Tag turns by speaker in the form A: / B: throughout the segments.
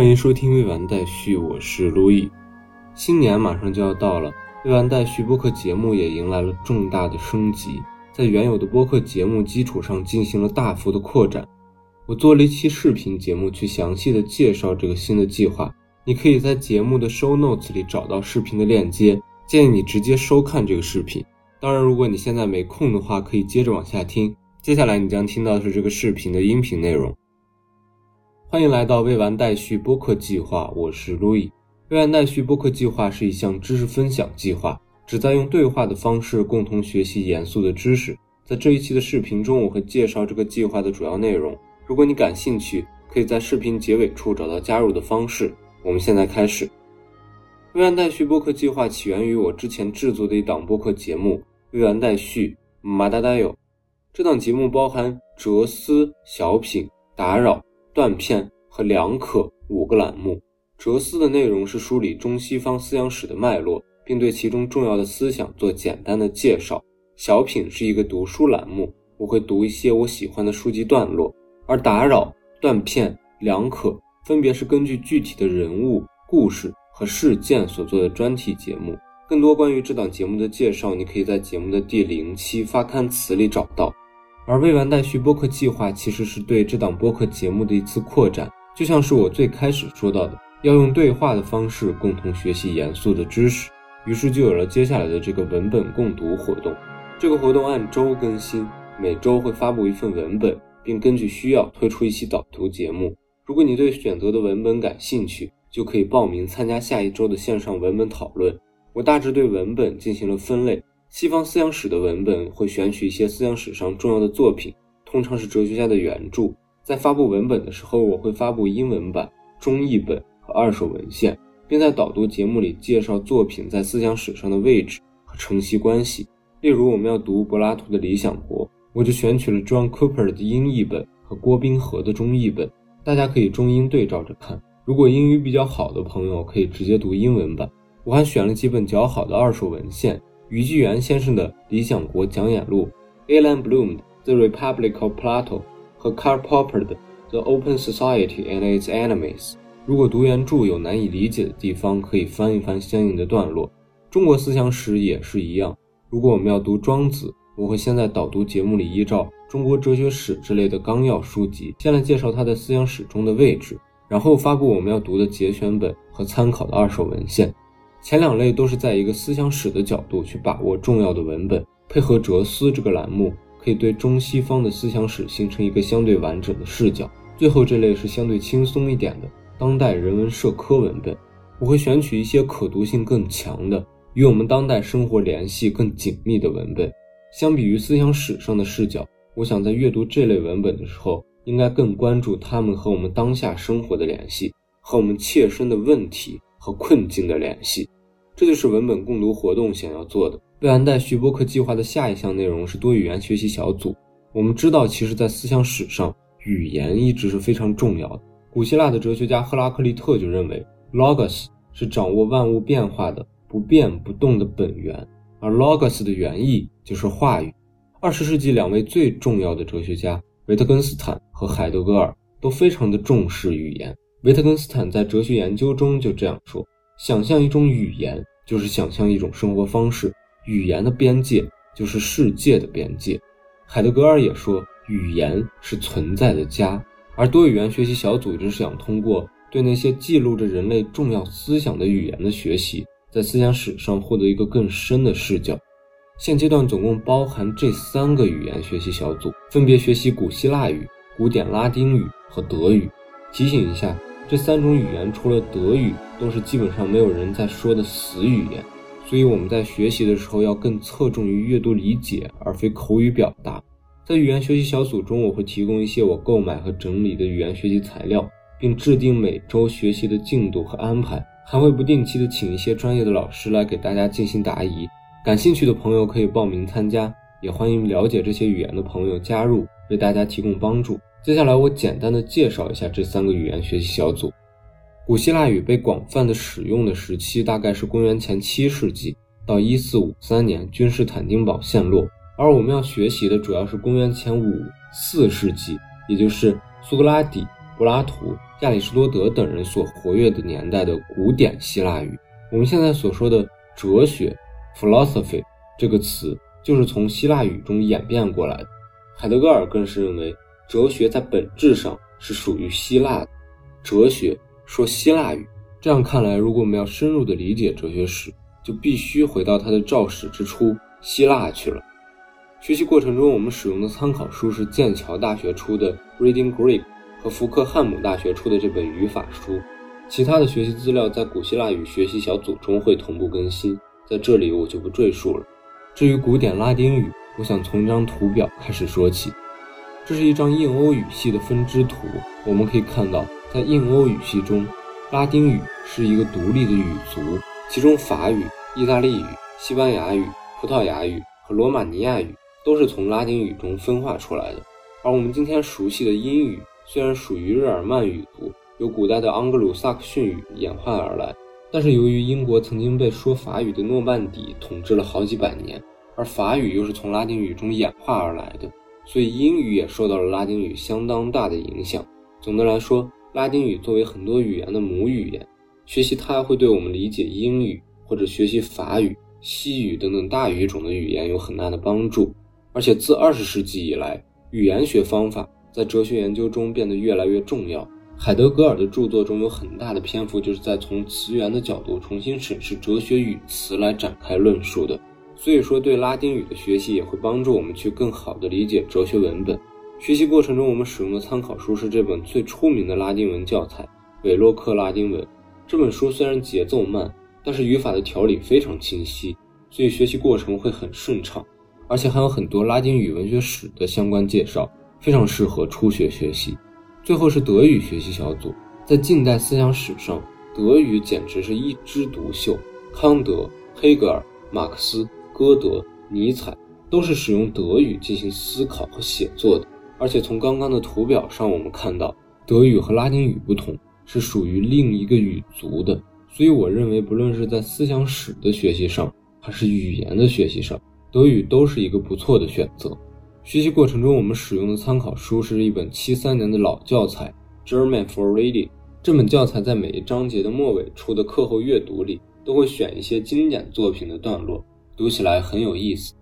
A: 欢迎收听未完待续，我是路易。新年马上就要到了，未完待续播客节目也迎来了重大的升级，在原有的播客节目基础上进行了大幅的扩展。我做了一期视频节目，去详细的介绍这个新的计划。你可以在节目的 show notes 里找到视频的链接，建议你直接收看这个视频。当然，如果你现在没空的话，可以接着往下听。接下来你将听到的是这个视频的音频内容。欢迎来到未完待续播客计划，我是路易。未完待续播客计划是一项知识分享计划，旨在用对话的方式共同学习严肃的知识。在这一期的视频中，我会介绍这个计划的主要内容。如果你感兴趣，可以在视频结尾处找到加入的方式。我们现在开始。未完待续播客计划起源于我之前制作的一档播客节目《未完待续》，马达达有。这档节目包含哲思、小品、打扰。断片和两可五个栏目，哲思的内容是梳理中西方思想史的脉络，并对其中重要的思想做简单的介绍。小品是一个读书栏目，我会读一些我喜欢的书籍段落。而打扰、断片、两可分别是根据具体的人物、故事和事件所做的专题节目。更多关于这档节目的介绍，你可以在节目的第零期发刊词里找到。而未完待续播客计划其实是对这档播客节目的一次扩展，就像是我最开始说到的，要用对话的方式共同学习严肃的知识，于是就有了接下来的这个文本共读活动。这个活动按周更新，每周会发布一份文本，并根据需要推出一期导读节目。如果你对选择的文本感兴趣，就可以报名参加下一周的线上文本讨论。我大致对文本进行了分类。西方思想史的文本会选取一些思想史上重要的作品，通常是哲学家的原著。在发布文本的时候，我会发布英文版、中译本和二手文献，并在导读节目里介绍作品在思想史上的位置和承袭关系。例如，我们要读柏拉图的《理想国》，我就选取了 John Cooper 的英译本和郭宾和的中译本，大家可以中英对照着看。如果英语比较好的朋友，可以直接读英文版。我还选了几本较好的二手文献。余纪元先生的《理想国讲演录》，Alan Bloom 的《The Republic of Plato》和 Karl Popper 的《The Open Society and Its Enemies》。如果读原著有难以理解的地方，可以翻一翻相应的段落。中国思想史也是一样。如果我们要读庄子，我会先在导读节目里依照中国哲学史之类的纲要书籍，先来介绍它在思想史中的位置，然后发布我们要读的节选本和参考的二手文献。前两类都是在一个思想史的角度去把握重要的文本，配合哲思这个栏目，可以对中西方的思想史形成一个相对完整的视角。最后这类是相对轻松一点的当代人文社科文本，我会选取一些可读性更强的、与我们当代生活联系更紧密的文本。相比于思想史上的视角，我想在阅读这类文本的时候，应该更关注他们和我们当下生活的联系，和我们切身的问题。和困境的联系，这就是文本共读活动想要做的。未完待续播客计划的下一项内容是多语言学习小组。我们知道，其实，在思想史上，语言一直是非常重要的。古希腊的哲学家赫拉克利特就认为，logos 是掌握万物变化的不变不动的本源，而 logos 的原意就是话语。二十世纪两位最重要的哲学家维特根斯坦和海德格尔都非常的重视语言。维特根斯坦在哲学研究中就这样说：“想象一种语言，就是想象一种生活方式。语言的边界就是世界的边界。”海德格尔也说：“语言是存在的家。”而多语言学习小组就是想通过对那些记录着人类重要思想的语言的学习，在思想史上获得一个更深的视角。现阶段总共包含这三个语言学习小组，分别学习古希腊语、古典拉丁语和德语。提醒一下。这三种语言除了德语，都是基本上没有人在说的死语言，所以我们在学习的时候要更侧重于阅读理解，而非口语表达。在语言学习小组中，我会提供一些我购买和整理的语言学习材料，并制定每周学习的进度和安排，还会不定期的请一些专业的老师来给大家进行答疑。感兴趣的朋友可以报名参加，也欢迎了解这些语言的朋友加入，为大家提供帮助。接下来，我简单的介绍一下这三个语言学习小组。古希腊语被广泛的使用的时期大概是公元前七世纪到一四五三年君士坦丁堡陷落，而我们要学习的主要是公元前五四世纪，也就是苏格拉底、柏拉图、亚里士多德等人所活跃的年代的古典希腊语。我们现在所说的哲学 （philosophy） 这个词，就是从希腊语中演变过来的。海德格尔更是认为，哲学在本质上是属于希腊的。哲学说希腊语，这样看来，如果我们要深入的理解哲学史，就必须回到它的肇始之初——希腊去了。学习过程中，我们使用的参考书是剑桥大学出的《Reading Greek》和福克汉姆大学出的这本语法书。其他的学习资料在古希腊语学习小组中会同步更新，在这里我就不赘述了。至于古典拉丁语，我想从一张图表开始说起。这是一张印欧语系的分支图，我们可以看到，在印欧语系中，拉丁语是一个独立的语族，其中法语、意大利语、西班牙语、葡萄牙语和罗马尼亚语。都是从拉丁语中分化出来的，而我们今天熟悉的英语虽然属于日耳曼语族，由古代的盎格鲁撒克逊语演化而来，但是由于英国曾经被说法语的诺曼底统治了好几百年，而法语又是从拉丁语中演化而来的，所以英语也受到了拉丁语相当大的影响。总的来说，拉丁语作为很多语言的母语言，学习它会对我们理解英语或者学习法语、西语等等大语种的语言有很大的帮助。而且自二十世纪以来，语言学方法在哲学研究中变得越来越重要。海德格尔的著作中有很大的篇幅就是在从词源的角度重新审视哲学语词来展开论述的。所以说，对拉丁语的学习也会帮助我们去更好地理解哲学文本。学习过程中，我们使用的参考书是这本最出名的拉丁文教材《韦洛克拉丁文》。这本书虽然节奏慢，但是语法的条理非常清晰，所以学习过程会很顺畅。而且还有很多拉丁语文学史的相关介绍，非常适合初学学习。最后是德语学习小组，在近代思想史上，德语简直是一枝独秀。康德、黑格尔、马克思、歌德、尼采都是使用德语进行思考和写作的。而且从刚刚的图表上，我们看到德语和拉丁语不同，是属于另一个语族的。所以我认为，不论是在思想史的学习上，还是语言的学习上，德语都是一个不错的选择。学习过程中，我们使用的参考书是一本七三年的老教材《German for Reading》。这本教材在每一章节的末尾处的课后阅读里，都会选一些经典作品的段落，读起来很有意思。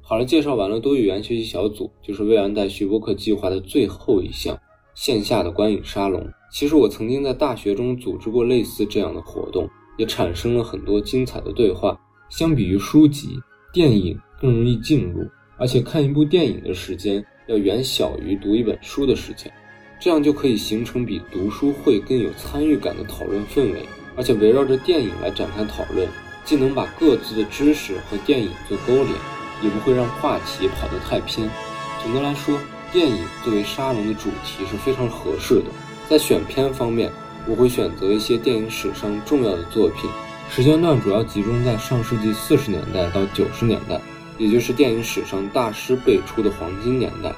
A: 好了，介绍完了多语言学习小组，就是未完待续播客计划的最后一项——线下的观影沙龙。其实我曾经在大学中组织过类似这样的活动，也产生了很多精彩的对话。相比于书籍，电影。更容易进入，而且看一部电影的时间要远小于读一本书的时间，这样就可以形成比读书会更有参与感的讨论氛围。而且围绕着电影来展开讨论，既能把各自的知识和电影做勾连，也不会让话题跑得太偏。总的来说，电影作为沙龙的主题是非常合适的。在选片方面，我会选择一些电影史上重要的作品，时间段主要集中在上世纪四十年代到九十年代。也就是电影史上大师辈出的黄金年代，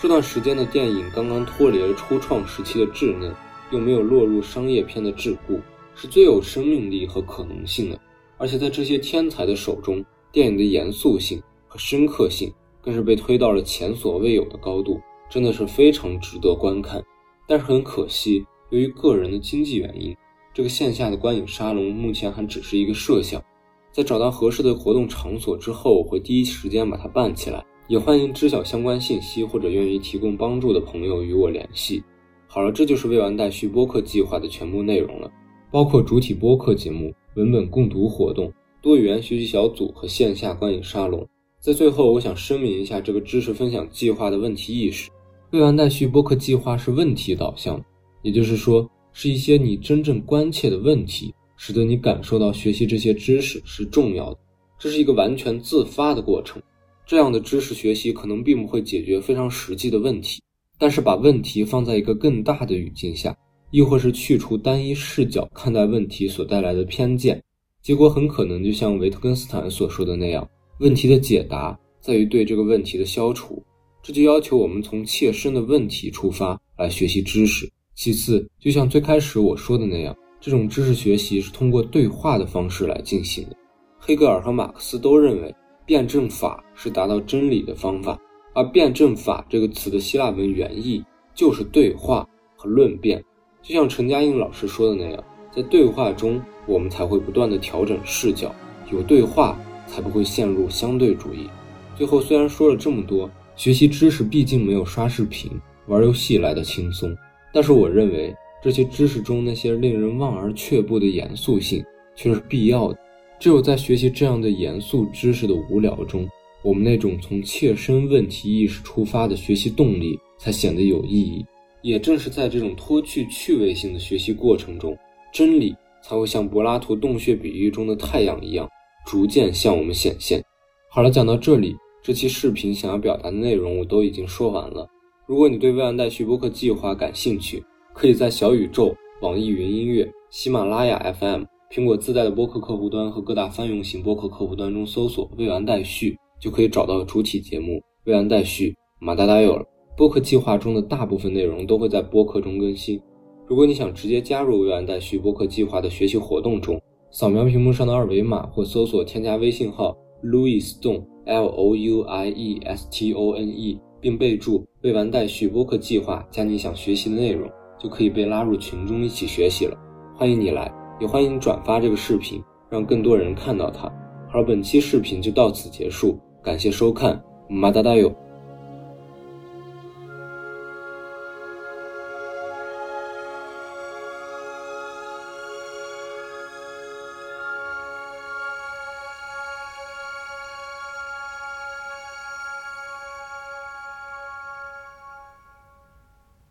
A: 这段时间的电影刚刚脱离了初创时期的稚嫩，又没有落入商业片的桎梏，是最有生命力和可能性的。而且在这些天才的手中，电影的严肃性和深刻性更是被推到了前所未有的高度，真的是非常值得观看。但是很可惜，由于个人的经济原因，这个线下的观影沙龙目前还只是一个设想。在找到合适的活动场所之后，我会第一时间把它办起来。也欢迎知晓相关信息或者愿意提供帮助的朋友与我联系。好了，这就是未完待续播客计划的全部内容了，包括主体播客节目、文本共读活动、多语言学习小组和线下观影沙龙。在最后，我想声明一下这个知识分享计划的问题意识：未完待续播客计划是问题导向，也就是说，是一些你真正关切的问题。使得你感受到学习这些知识是重要的，这是一个完全自发的过程。这样的知识学习可能并不会解决非常实际的问题，但是把问题放在一个更大的语境下，亦或是去除单一视角看待问题所带来的偏见，结果很可能就像维特根斯坦所说的那样：问题的解答在于对这个问题的消除。这就要求我们从切身的问题出发来学习知识。其次，就像最开始我说的那样。这种知识学习是通过对话的方式来进行的。黑格尔和马克思都认为，辩证法是达到真理的方法，而辩证法这个词的希腊文原意就是对话和论辩。就像陈嘉映老师说的那样，在对话中，我们才会不断的调整视角，有对话才不会陷入相对主义。最后，虽然说了这么多，学习知识毕竟没有刷视频、玩游戏来的轻松，但是我认为这些知识中那些令人望而却步的严肃性却是必要的。只有在学习这样的严肃知识的无聊中，我们那种从切身问题意识出发的学习动力才显得有意义。也正是在这种脱去趣味性的学习过程中，真理才会像柏拉图洞穴比喻中的太阳一样，逐渐向我们显现。好了，讲到这里。这期视频想要表达的内容我都已经说完了。如果你对未完待续播客计划感兴趣，可以在小宇宙、网易云音乐、喜马拉雅 FM、苹果自带的播客客户端和各大泛用型播客客户端中搜索“未完待续”，就可以找到主体节目《未完待续》马达达有了。播客计划中的大部分内容都会在播客中更新。如果你想直接加入未完待续播客计划的学习活动中，扫描屏幕上的二维码或搜索添加微信号 Louis Stone。L O U I E S T O N E，并备注“未完待续播客计划”加你想学习的内容，就可以被拉入群中一起学习了。欢迎你来，也欢迎你转发这个视频，让更多人看到它。好，本期视频就到此结束，感谢收看，马达达哟。